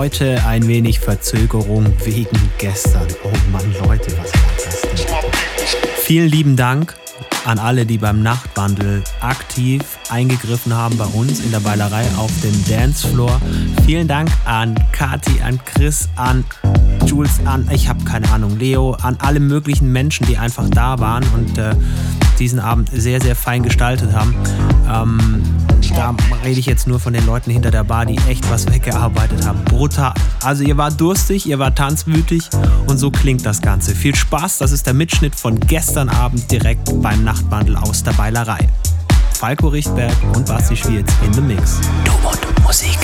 Heute ein wenig Verzögerung wegen gestern. Oh Mann, Leute, was war das denn? Vielen lieben Dank an alle, die beim Nachtwandel aktiv eingegriffen haben bei uns in der Beilerei auf dem Dancefloor. Vielen Dank an Kati, an Chris, an Jules, an, ich habe keine Ahnung, Leo, an alle möglichen Menschen, die einfach da waren und äh, diesen Abend sehr, sehr fein gestaltet haben. Ähm, da rede ich jetzt nur von den Leuten hinter der Bar, die echt was weggearbeitet haben. Brutal. Also ihr wart durstig, ihr wart tanzwütig und so klingt das Ganze. Viel Spaß, das ist der Mitschnitt von gestern Abend direkt beim Nachtwandel aus der Beilerei. Falco Richtberg und Basti Schwierz in the Mix. Du und Musik.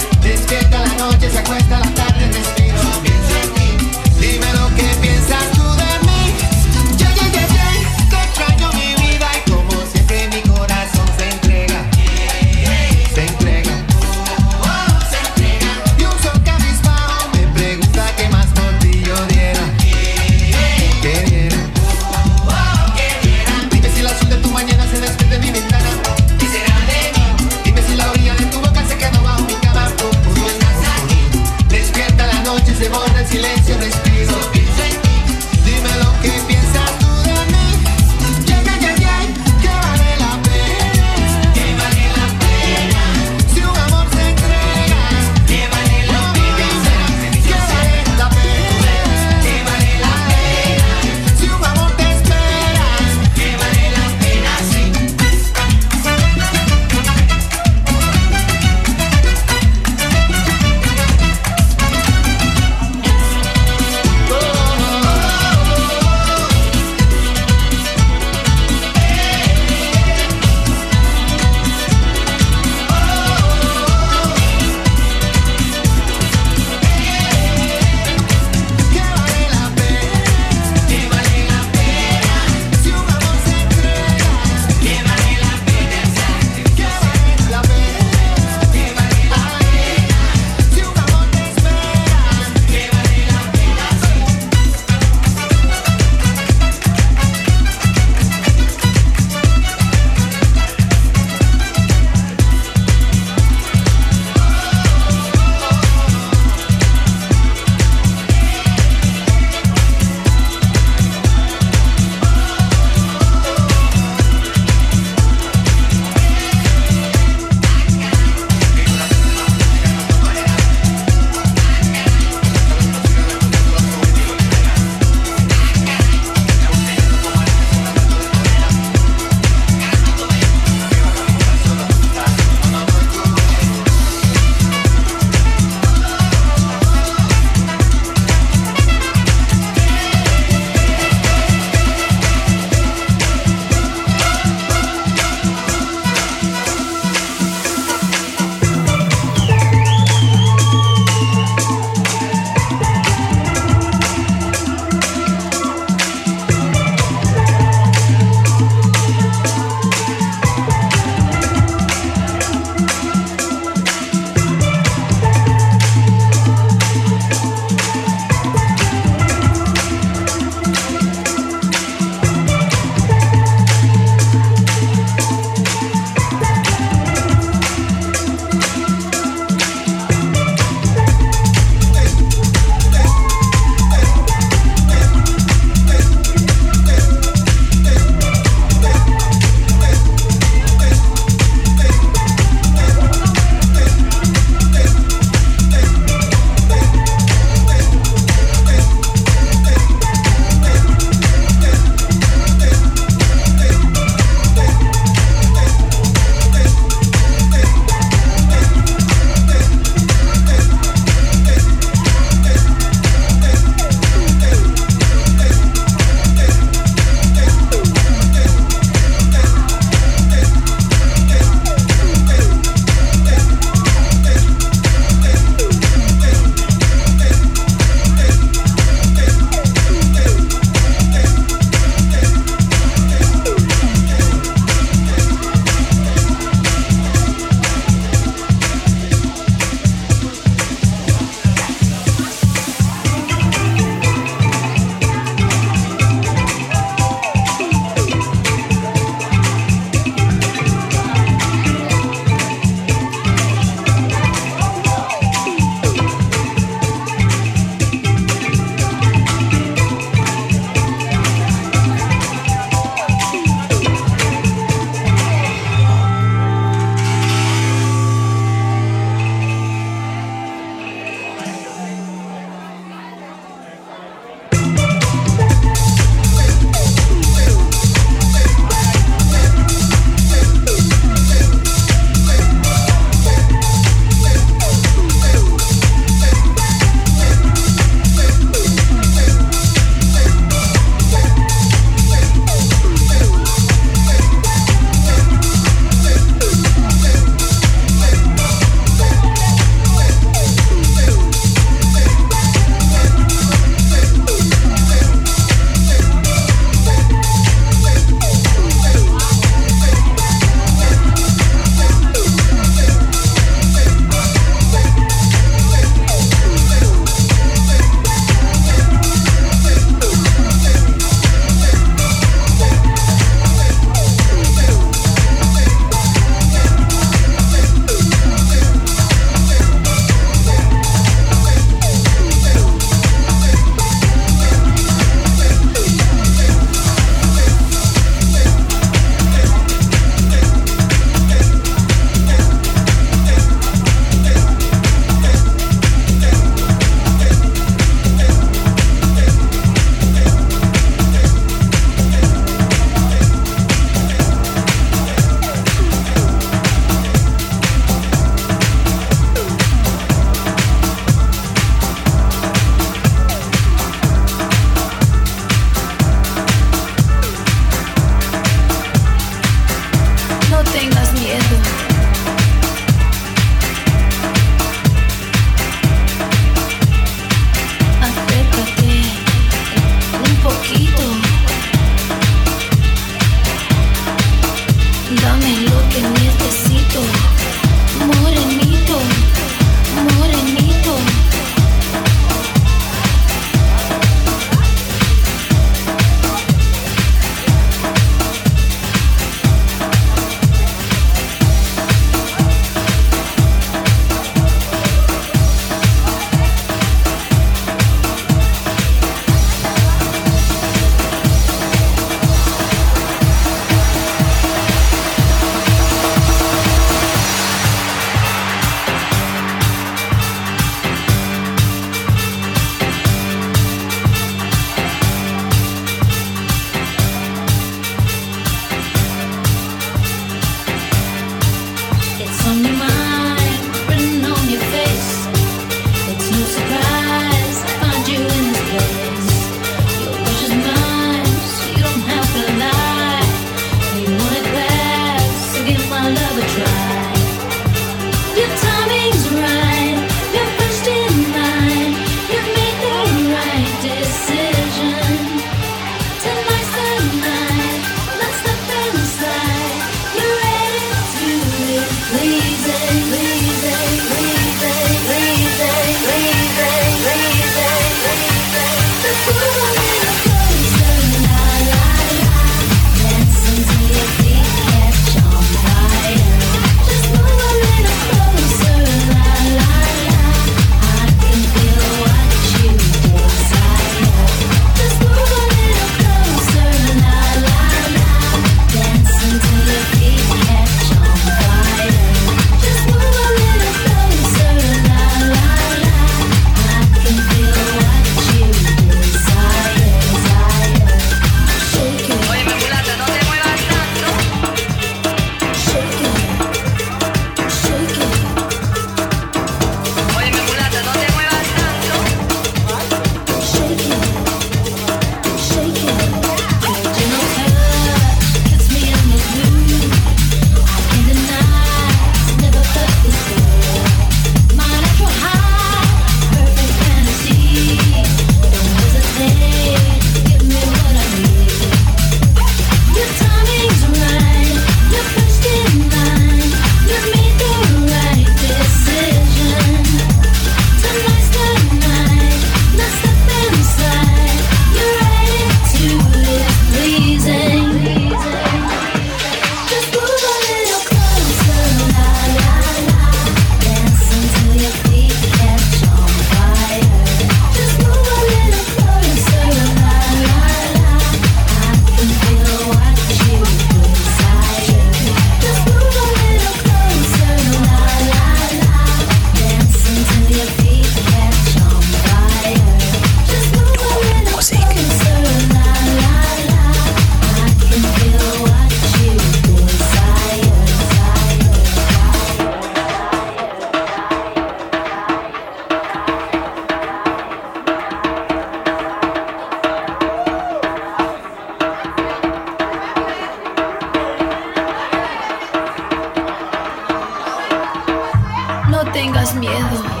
tengas miedo.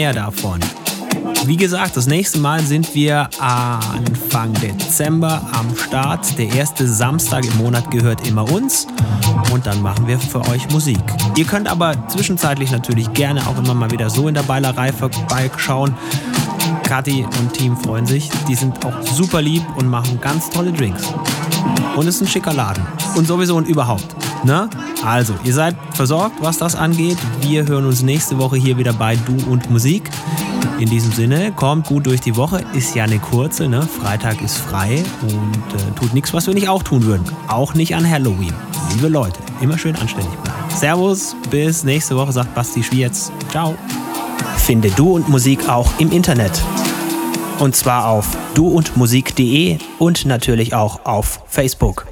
Mehr davon. Wie gesagt, das nächste Mal sind wir Anfang Dezember am Start. Der erste Samstag im Monat gehört immer uns und dann machen wir für euch Musik. Ihr könnt aber zwischenzeitlich natürlich gerne auch immer mal wieder so in der Beilerei vorbeischauen. Kathi und Team freuen sich. Die sind auch super lieb und machen ganz tolle Drinks. Und es ist ein schicker Laden. Und sowieso und überhaupt. Ne? Also, ihr seid versorgt, was das angeht. Wir hören uns nächste Woche hier wieder bei Du und Musik. In diesem Sinne, kommt gut durch die Woche. Ist ja eine kurze, ne? Freitag ist frei und äh, tut nichts, was wir nicht auch tun würden. Auch nicht an Halloween. Liebe Leute, immer schön anständig bleiben. Servus, bis nächste Woche, sagt Basti Schwierz. Ciao. Finde Du und Musik auch im Internet. Und zwar auf duundmusik.de und natürlich auch auf Facebook.